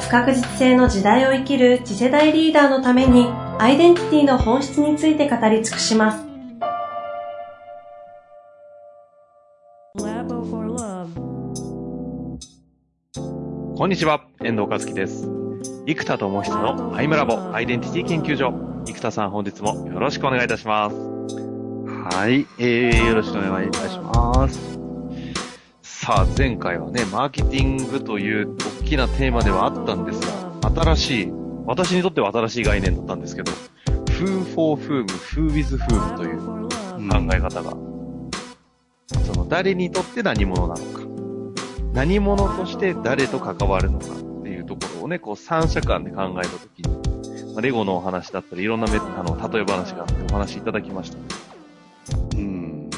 不確実性の時代を生きる次世代リーダーのためにアイデンティティの本質について語り尽くします Labo for Love. こんにちは、遠藤和樹です。生田智久のアイムラボアイデンティティ研究所。生田さん本日もよろしくお願いいたします。はい、えー、よろしくお願いいたします。さあ、前回はね、マーケティングという大きなテーマではあったんですが、新しい、私にとっては新しい概念だったんですけど、Who for whom, Who with whom という考え方が、その誰にとって何者なのか、何者として誰と関わるのかっていうところをね、こう三者間で考えたときに、まレゴのお話だったり、いろんなメあの、例え話があってお話いただきました。うん、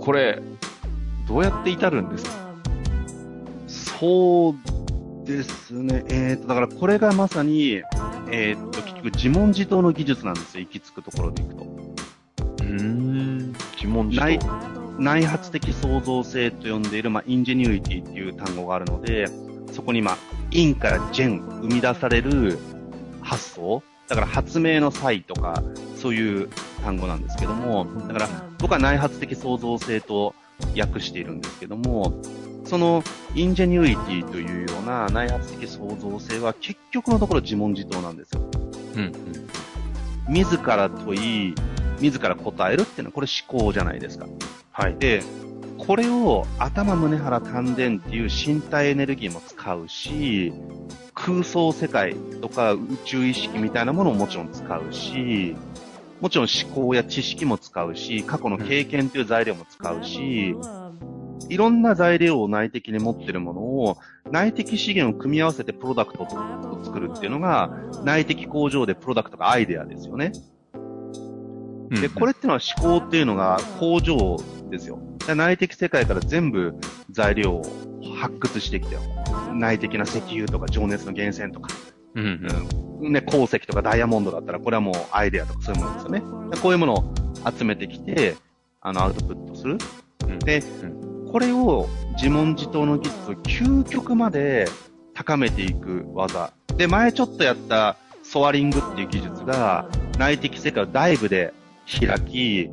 これ、どうやって至るんですか？そうですね。えーと、だからこれがまさに、えーと、結局自問自答の技術なんですよ。行き着くところでいくと。うーん、自問自内答。内発的創造性と呼んでいる、まあ、インジェニュイティっていう単語があるので、そこに、まあ、インからジェン、生み出される発想。だから発明の際とか、そういう単語なんですけども、だから僕は内発的創造性と訳しているんですけども、そのインジェニュイティというような内発的創造性は結局のところ自問自答なんですよ。うん、うん。自ら問い、自ら答えるっていうのはこれ思考じゃないですか。はい。で、これを頭胸腹丹田っていう身体エネルギーも使うし、空想世界とか宇宙意識みたいなものももちろん使うし、もちろん思考や知識も使うし、過去の経験という材料も使うし、いろんな材料を内的に持ってるものを、内的資源を組み合わせてプロダクトを作るっていうのが、内的工場でプロダクトがアイデアですよね。で、これっていうのは思考っていうのが工場ですよ。で内的世界から全部材料を発掘してきてよ。内的な石油とか情熱の源泉とか、うん、うん。うんね、鉱石とかダイヤモンドだったら、これはもうアイデアとかそういうものですよね。でこういうものを集めてきて、あの、アウトプットする。うんで、これを自問自答の技術を究極まで高めていく技。で、前ちょっとやったソアリングっていう技術が内的世界をダイブで開き、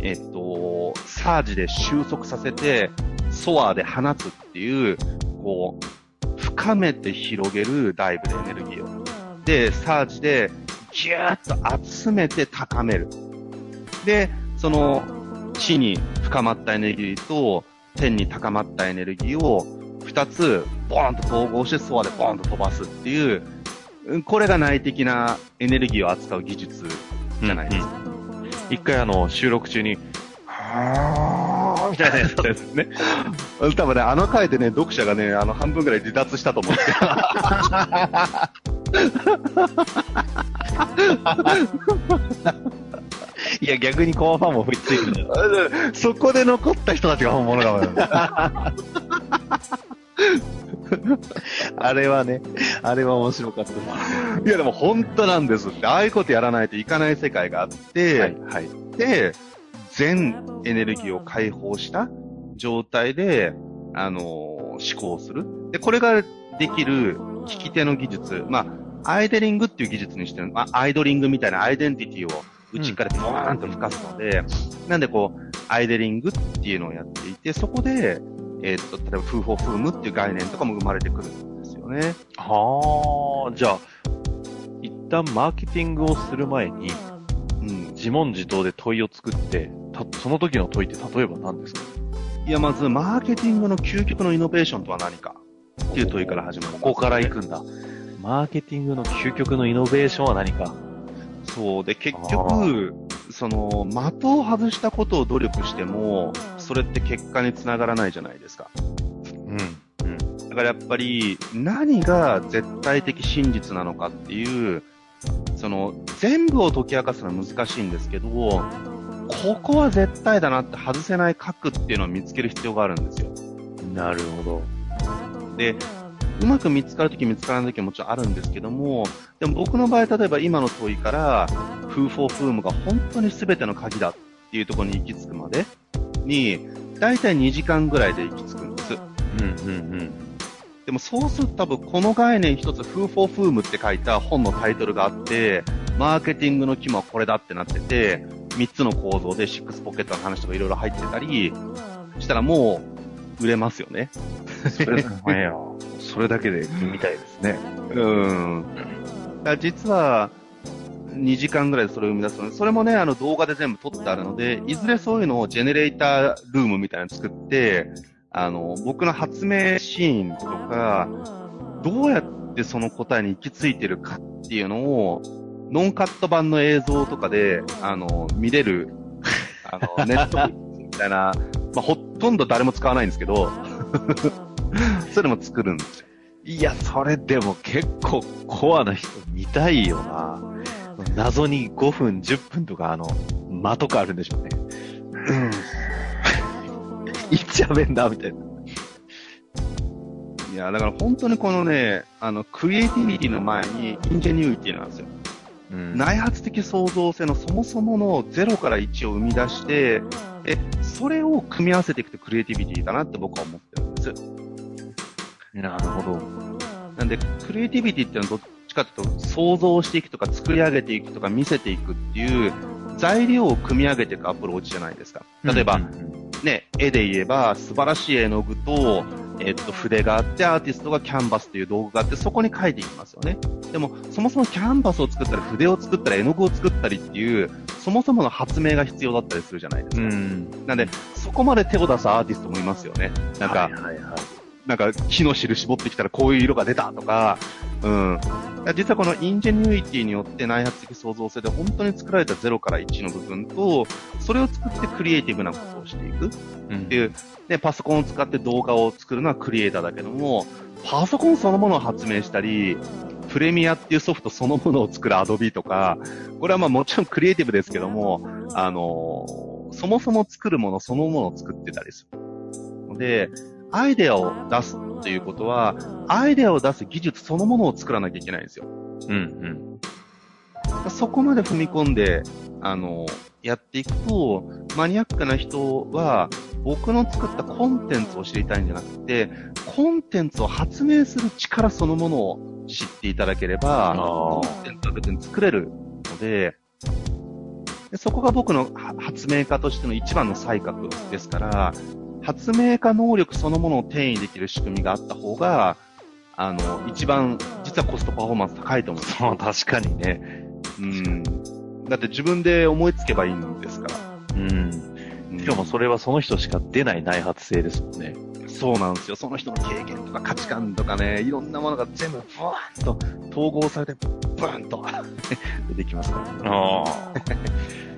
えっと、サージで収束させて、ソアで放つっていう、こう、深めて広げるダイブでエネルギーを。で、サージでギューッと集めて高める。で、その地に深まったエネルギーと天に高まったエネルギーを二つボーンと統合してソアでボーンと飛ばすっていう、うんこれが内的なエネルギーを扱う技術じゃないですか。一回あの、収録中に、はーみたいなやつですね。多分ね、あの回でね、読者がね、あの半分ぐらい離脱したと思うんですけ いや、逆にコアファンも吹っついてるそこで残った人たちが本物だもん。あれはね、あれは面白かった。いやでも本当なんですって、ああいうことやらないといかない世界があって、はい、はい。で、全エネルギーを解放した状態で、あのー思考する。で、これができる聞き手の技術。まあ、アイデリングっていう技術にしてる、まあ、アイドリングみたいなアイデンティティを内からドーンと吹かすので、なんでこう、アイデリングっていうのをやっていて、そこで、えーっと、例えば、フーフォーフームっていう概念とかも生まれてくるんですよね。はあ、じゃあ、一旦マーケティングをする前に、うん。自問自答で問いを作って、たその時の問いって例えば何ですか？いや、まず、マーケティングの究極のイノベーションとは何か？っていう問いから始まる。ここから行くんだ。マーケティングの究極のイノベーションは何か？そう。で、結あ局、その、的を外したことを努力しても、それって結果につながらないじゃないですか。うん。うん。だからやっぱり何が絶対的真実なのかっていう、その全部を解き明かすのは難しいんですけど、ここは絶対だなって外せない核っていうのを見つける必要があるんですよ。なるほど。で、うまく見つかるとき見つからないときももちろんあるんですけども、でも僕の場合、例えば今の問いから、フーフォーフームが本当に全ての鍵だっていうところに行き着くまでに、だいたい2時間ぐらいで行き着くんです。うんうんでもそうすると多分この概念一つ、フーフォーフームって書いた本のタイトルがあって、マーケティングの肝はこれだってなってて、3つの構造でシックスポケットの話とかいろいろ入ってたりしたらもう売れますよね。うん。それ、それだけで見たいですね。うん。だ実は、2時間ぐらいでそれを生み出すので、それもね、あの動画で全部撮ってあるので、いずれそういうのをジェネレータールームみたいなの作って、あの、僕の発明シーンとか、どうやってその答えに行き着いてるかっていうのを、ノンカット版の映像とかで、あの、見れる、あの、ネットみたいな、まあ、ほとんど誰も使わないんですけど、それも作るんですよ。いや、それでも結構コアな人見たいよな。謎に5分、10分とかあの、間とかあるんでしょうね。いっちゃべんだ、みたいな。いや、だから本当にこのね、あの、クリエイティビティの前にインジェニュイティなんですよ。うん内発的創造性のそもそもの0から1を生み出して、で、それを組み合わせていくとクリエイティビティだなって僕は思ってるんです。なるほど。なんで、クリエイティビティっていうのはどっちかというと、想像していくとか作り上げていくとか見せていくっていう材料を組み上げていくアプローチじゃないですか。例えば、うんね、絵で言えば素晴らしい絵の具と、えっと、筆があって、アーティストがキャンバスという道具があって、そこに描いていきますよね。でも、そもそもキャンバスを作ったり、筆を作ったり、絵の具を作ったりっていう、そもそもの発明が必要だったりするじゃないですか。うん。なんで、そこまで手を出すアーティストもいますよね。なんか、はいはいはい。なんか木の汁絞ってきたらこういう色が出たとか、うん。実はこのインジェニュイティによって内発的創造性で本当に作られた0から1の部分と、それを作ってクリエイティブなことをしていくうんっていう、で、パソコンを使って動画を作るのはクリエイターだけども、パソコンそのものを発明したり、プレミアっていうソフトそのものを作るアドビとか、これはまあもちろんクリエイティブですけども、あのそもそも作るものそのものを作ってたりする。ので、アイデアを出すということは、アイデアを出す技術そのものを作らなきゃいけないんですよ。うんそこまで踏み込んで、あの、やっていくと、マニアックな人は、僕の作ったコンテンツを知りたいんじゃなくて、コンテンツを発明する力そのものを知っていただければ、コンテンツは別に作れるので、でそこが僕のは発明家としての一番の才覚ですから、発明家能力そのものを転移できる仕組みがあった方が、あの、一番、実はコストパフォーマンス高いと思うんですそう、確かにね。うん。だって自分で思いつけばいいんですから。うん。うんしかもそれはその人しか出ない内発性ですもんね。そうなんですよ。その人の経験とか価値観とかね、いろんなものが全部ブワーンと統合されて、ブーンと 出てきますから。ああ。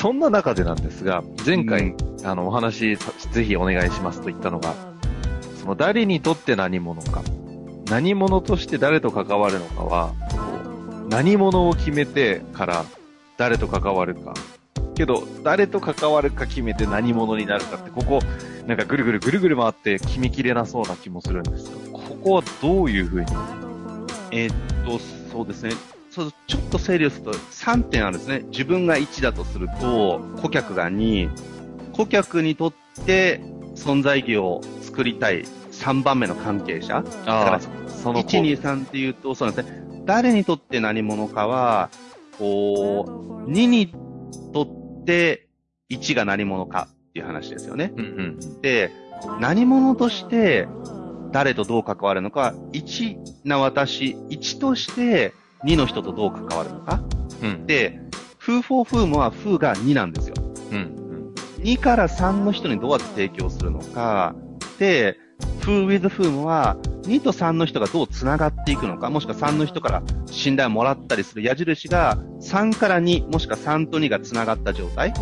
そんな中でなんですが、前回、あの、お話さ、ぜひお願いしますと言ったのが、その誰にとって何者か、何者として誰と関わるのかは、何者を決めてから誰と関わるか。けど、誰と関わるか決めて何者になるかって、ここ、なんかぐるぐるぐるぐる回って決めきれなそうな気もするんですが、ここはどういうふうに？えーっと、そうですね。そうちょっと整理をすると3点あるんですね。自分が1だとすると、顧客が2、顧客にとって存在意義を作りたい3番目の関係者。だからその1、2、3っていうと、そうなんですね。誰にとって何者かは、こう、2にとって1が何者かっていう話ですよね。うんうん。で、何者として誰とどう関わるのか、1な私、1として2の人とどう関わるのか。うん。で、風フォーフームは風が2なんですよ。うん。2から3の人にどうやって提供するのか。で、風 with フームは2と3の人がどう繋がっていくのか、もしくは3の人から信頼をもらったりする矢印が3から2、もしくは3と2が繋がった状態。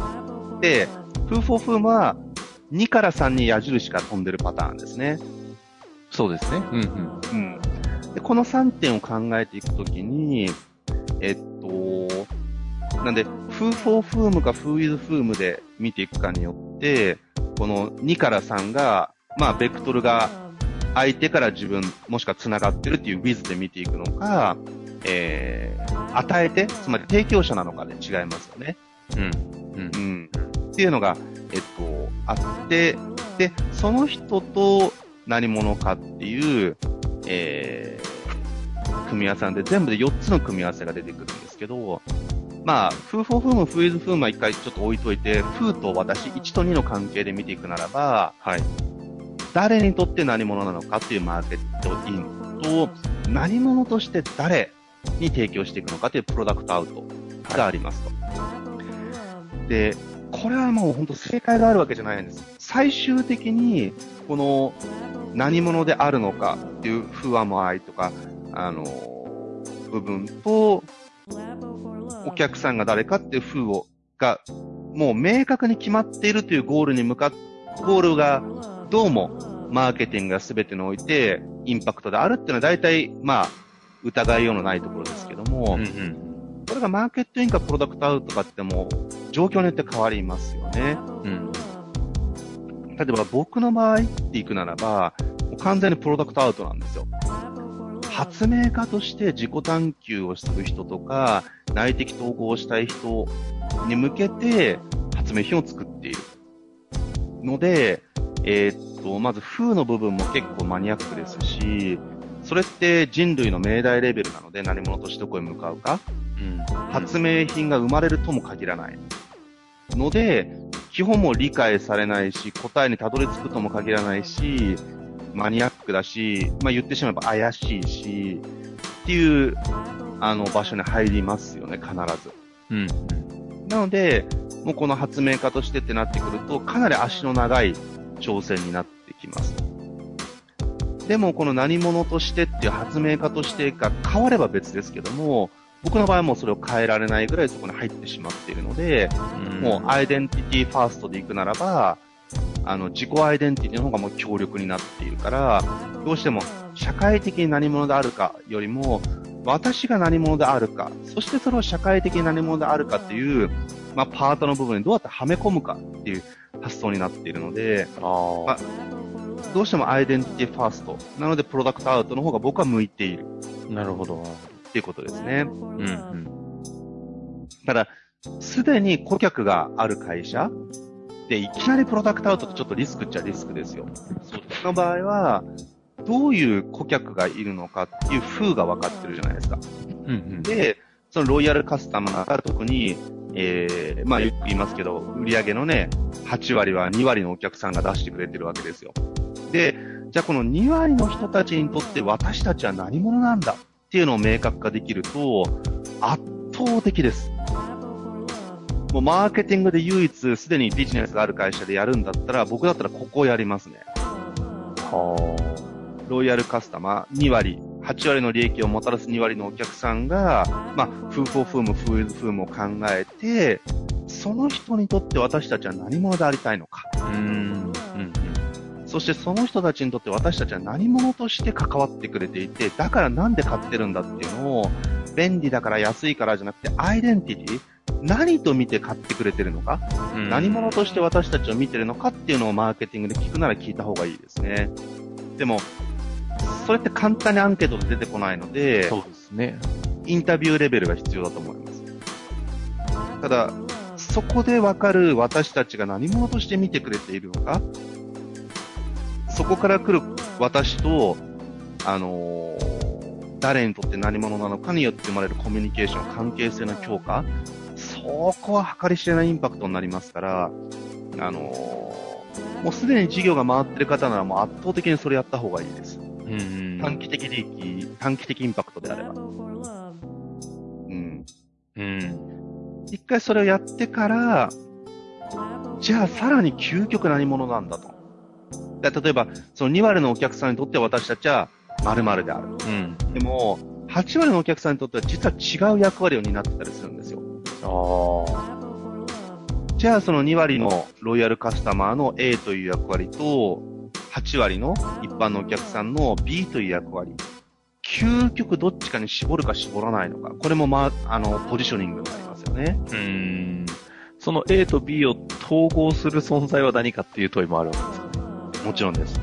で、風フォーフームは2から3に矢印が飛んでるパターンですね。そうですね。うんうん。うん。で、この3点を考えていくときに、えっと、なんで、フーフォーフームかフーイズフームで見ていくかによって、この2から3が、まあ、ベクトルが相手から自分、もしくは繋がってるっていう with で見ていくのか、えー、与えて、つまり提供者なのかで違いますよね。うん。うんう。ん。っていうのが、えっと、あって、で、その人と何者かっていう、えー、組み合わせなんで、全部で4つの組み合わせが出てくるんですけど、まあ、フーフォーフーム、フーイズフームは一回ちょっと置いといて、フーと私、1と2の関係で見ていくならば、はい。誰にとって何者なのかっていうマーケットインと、何者として誰に提供していくのかというプロダクトアウトがありますと。で、これはもう本当正解があるわけじゃないんです。最終的に、この何者であるのかっていう不安も愛とか、あの、部分と、お客さんが誰かっていう風を、が、もう明確に決まっているというゴールに向かっ、ゴールがどうもマーケティングが全てにおいてインパクトであるっていうのは大体、まあ、疑いようのないところですけども、うんうん。これがマーケットインかプロダクトアウトかってもう状況によって変わりますよね。うん。例えば僕の場合っていくならば、もう完全にプロダクトアウトなんですよ。発明家として自己探求をする人とか、内的統合をしたい人に向けて発明品を作っている。ので、えーっと、まず風の部分も結構マニアックですし、それって人類の命題レベルなので何者としてどこへ向かうか。うん。発明品が生まれるとも限らない。ので、基本も理解されないし、答えにたどり着くとも限らないし、マニアックだし、まあ言ってしまえば怪しいし、っていう、あの場所に入りますよね、必ず。うん。なので、もうこの発明家としてってなってくると、かなり足の長い挑戦になってきます。でも、この何者としてっていう発明家としてが変われば別ですけども、僕の場合はもうそれを変えられないぐらいそこに入ってしまっているので、うん。もうアイデンティティ first で行くならば、あの、自己アイデンティティの方がもう強力になっているから、どうしても社会的に何者であるかよりも、私が何者であるか、そしてそれを社会的に何者であるかっていう、まあ、パートの部分にどうやってはめ込むかっていう発想になっているので、ああどうしてもアイデンティティ first。なので、プロダクトアウトの方が僕は向いているあ。なるほど。っていうことですね。うんうん。ただ、すでに顧客がある会社で、いきなりプロダクトアウトってちょっとリスクっちゃリスクですよ。そ。の場合は、どういう顧客がいるのかっていう風が分かってるじゃないですか。うんうん。で、そのロイヤルカスタマーが特に、えー、まあよく言いますけど、売上のね、8割は2割のお客さんが出してくれてるわけですよ。で、じゃあこの2割の人たちにとって私たちは何者なんだっていうのを明確化できると、圧倒的です。もうマーケティングで唯一すでにビジネスがある会社でやるんだったら、僕だったらここをやりますね。はロイヤルカスタマー2割、8割の利益をもたらす2割のお客さんが、まあ、フーフォーフーム、フーイズフームを考えて、その人にとって私たちは何者でありたいのか。あ。うん。うんそしてその人たちにとって私たちは何者として関わってくれていて、だからなんで買ってるんだっていうのを、便利だから安いからじゃなくて、アイデンティティ何と見て買ってくれてるのか、うん。何者として私たちを見てるのかっていうのをマーケティングで聞くなら聞いた方がいいですね。でも、それって簡単にアンケートで出てこないので、そうですね。インタビューレベルが必要だと思います。ただ、そこでわかる私たちが何者として見てくれているのか、そこから来る私と、あのー誰にとって何者なのかによって生まれるコミュニケーション、関係性の強化、そこは計り知れないインパクトになりますから、あのーもうすでに事業が回ってる方ならもう圧倒的にそれやった方がいいです。うんうん。短期的利益、短期的インパクトであれば。うん。うん。一回それをやってから、じゃあさらに究極何者なんだと。で例えば、その2割のお客さんにとって私たちは〇〇である。うん。でも、8割のお客さんにとっては実は違う役割を担ってたりするんですよ。ああ。じゃあその2割のロイヤルカスタマーの A という役割と、8割の一般のお客さんの B という役割。究極どっちかに絞るか絞らないのか。これもまあ、あの、ポジショニングになりますよね。うーん。その A と B を統合する存在は何かっていう問いもあるわけですか？ね。もちろんです。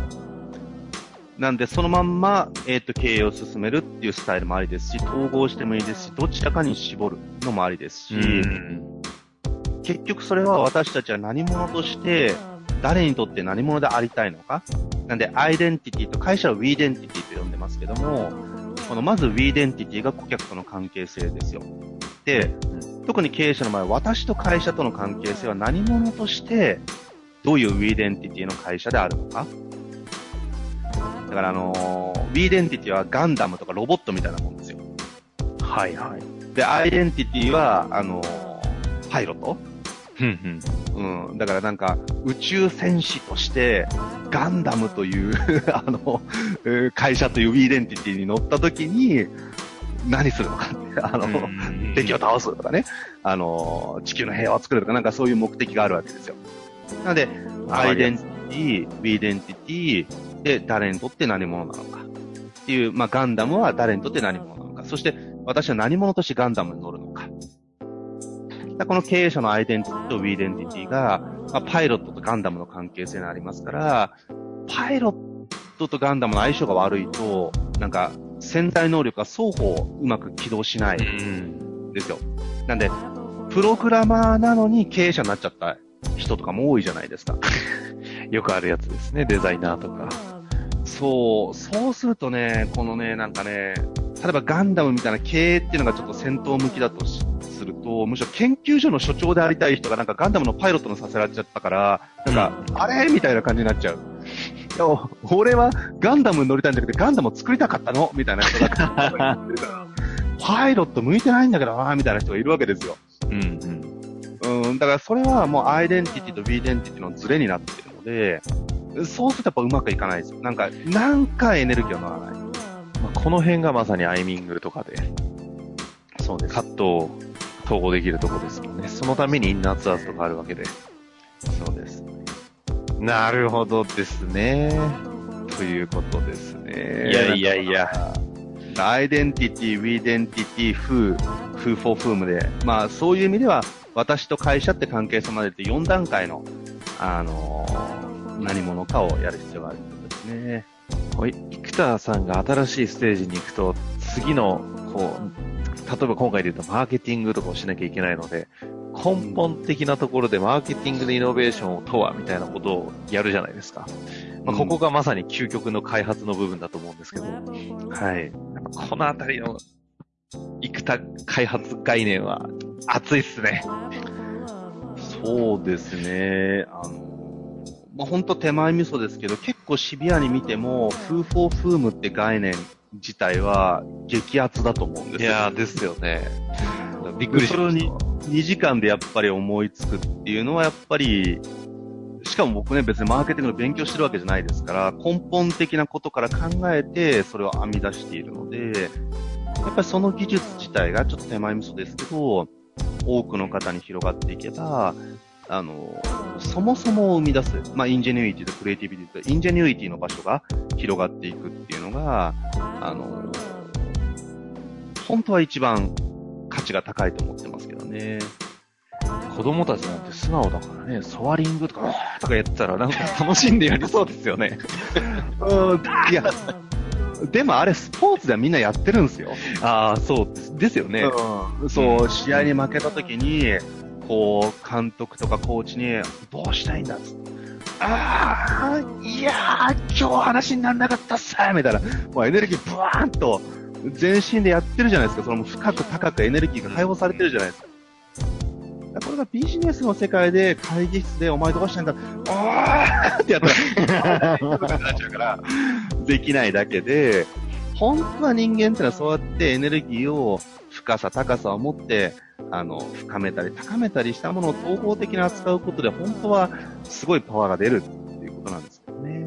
なんで、そのまんま、えっ、と、経営を進めるっていうスタイルもありですし、統合してもいいですし、どちらかに絞るのもありですし、結局それは私たちは何者として、誰にとって何者でありたいのか。なんで、アイデンティティと、会社は wedentity と呼んでますけども、このまず wedentity が顧客との関係性ですよ。で、特に経営者の場合、私と会社との関係性は何者として、どういう wedentity の会社であるのか。だからあのー wedentity はガンダムとかロボットみたいなもんですよ。はいはい。で、アイデンティティは、あのーパイロット？ふんふん。うん。だからなんか、宇宙戦士として、ガンダムという、あの、えー会社という wedentity に乗った時に、何するのかって、あの、敵を倒すとかね、あの、地球の平和を作るとか、なんかそういう目的があるわけですよ。なので、アイデンティティ、 wedentity で誰にとって何者なのかっていう、まあ、ガンダムは誰にとって何者なのか、そして私は何者としてガンダムに乗るのか。だこの経営者のアイデンティティと wedentity が、まあ、パイロットとガンダムの関係性にありますから、パイロットとガンダムの相性が悪いと、なんか潜在能力が双方うまく起動しないん。ですよ。なんで、プログラマーなのに経営者になっちゃった人とかも多いじゃないですか。よくあるやつですね、デザイナーとか。そう、そうするとね、このね、なんかね、例えばガンダムみたいな経営っていうのがちょっと戦闘向きだとしすると、むしろ研究所の所長でありたい人がなんかガンダムのパイロットのさせられちゃったから、なんか、あれ？みたいな感じになっちゃう。いや、俺はガンダムに乗りたいんだけど、ガンダムを作りたかったの？みたいな人が言ってるから、パイロット向いてないんだけどな、みたいな人がいるわけですよ。うんうん。うん、だからそれはもうアイデンティティと wedentity のズレになっているので、そうするとやっぱうまくいかないですよ。なんか、なんかエネルギーが乗らない。まあ、この辺がまさにアイミングとかで、そうです。葛藤を統合できるとこですもんね。そのためにインナーツアーズとかあるわけで。そうです。なるほどですね。ということですね。いやいやいや。アイデンティティ、 wedentity、who、who for whom で、まあそういう意味では、私と会社って関係性までって4段階の、あのー何者かをやる必要があるということですね。これ生田さんが新しいステージに行くと、次の、こう、例えば今回で言うとマーケティングとかをしなきゃいけないので、根本的なところでマーケティングでイノベーションとは、みたいなことをやるじゃないですか。まあ、ここがまさに究極の開発の部分だと思うんですけど、はい。このあたりの生田開発概念は熱いっすね。そうですね。あの、まあ、本当手前味噌ですけど、結構シビアに見ても、フーフォーフームって概念自体は激アツだと思うんですよ。いやーですよね。びっくりしそれにました。2時間でやっぱり思いつくっていうのはやっぱり、しかも僕ね別にマーケティングの勉強してるわけじゃないですから、根本的なことから考えてそれを編み出しているので、やっぱりその技術自体がちょっと手前味噌ですけど、多くの方に広がっていけば、あの、そもそもを生み出す、まあ、 ingenuity とクリエイティビティと、 ingenuity の場所が広がっていくっていうのが、あの、本当は一番価値が高いと思ってますけどね。子供たちなんて素直だからね、ソワリングとか、とかやってたらなんか 楽しんでやりそうですよね。うん、いや、でもあれスポーツではみんなやってるんですよ。ああ、そうですですよね。うんそう、試合に負けた時に、こう、監督とかコーチに、どうしたいんだっっ。ああ、いやー、今日話にならなかったっすみたいな。もうエネルギーブワーンと、全身でやってるじゃないですか。それも深く高くエネルギーが解放されてるじゃないですか。これがビジネスの世界で会議室でお前どうしたんだおーってやったら、とかになっちゃうから、できないだけで、本当は人間ってのはそうやってエネルギーを深さ、高さを持って、あの、深めたり高めたりしたものを統合的に扱うことで、本当はすごいパワーが出るっていうことなんですよね。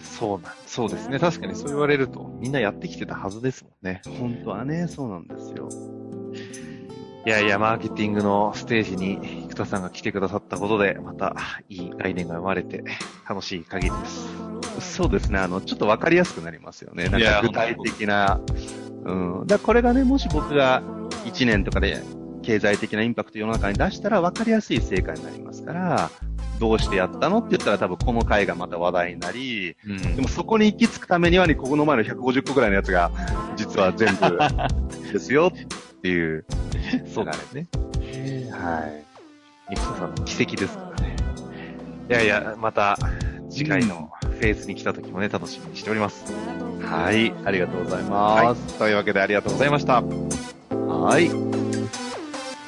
そうなんそうですね。確かにそう言われると、みんなやってきてたはずですもんね。本当はね、そうなんですよ。いやいや、マーケティングのステージに、生田さんが来てくださったことで、また、いい概念が生まれて、楽しい限りです。そうですね。あの、ちょっとわかりやすくなりますよね。なんか具体的な。うん。だからこれがね、もし僕が1年とかで経済的なインパクト世の中に出したらわかりやすい成果になりますから、どうしてやったのって言ったら多分この回がまた話題になり、うんでもそこに行き着くためにはね、ここの前の150個ぐらいのやつが、実は全部 ですよっていうそう流ですね。れね。はい。ミクサさんの奇跡ですからね。いやいや、また次回のフェーズに来た時もね、楽しみにしております。はい。ありがとうございはます。い。というわけでありがとうございました。はい。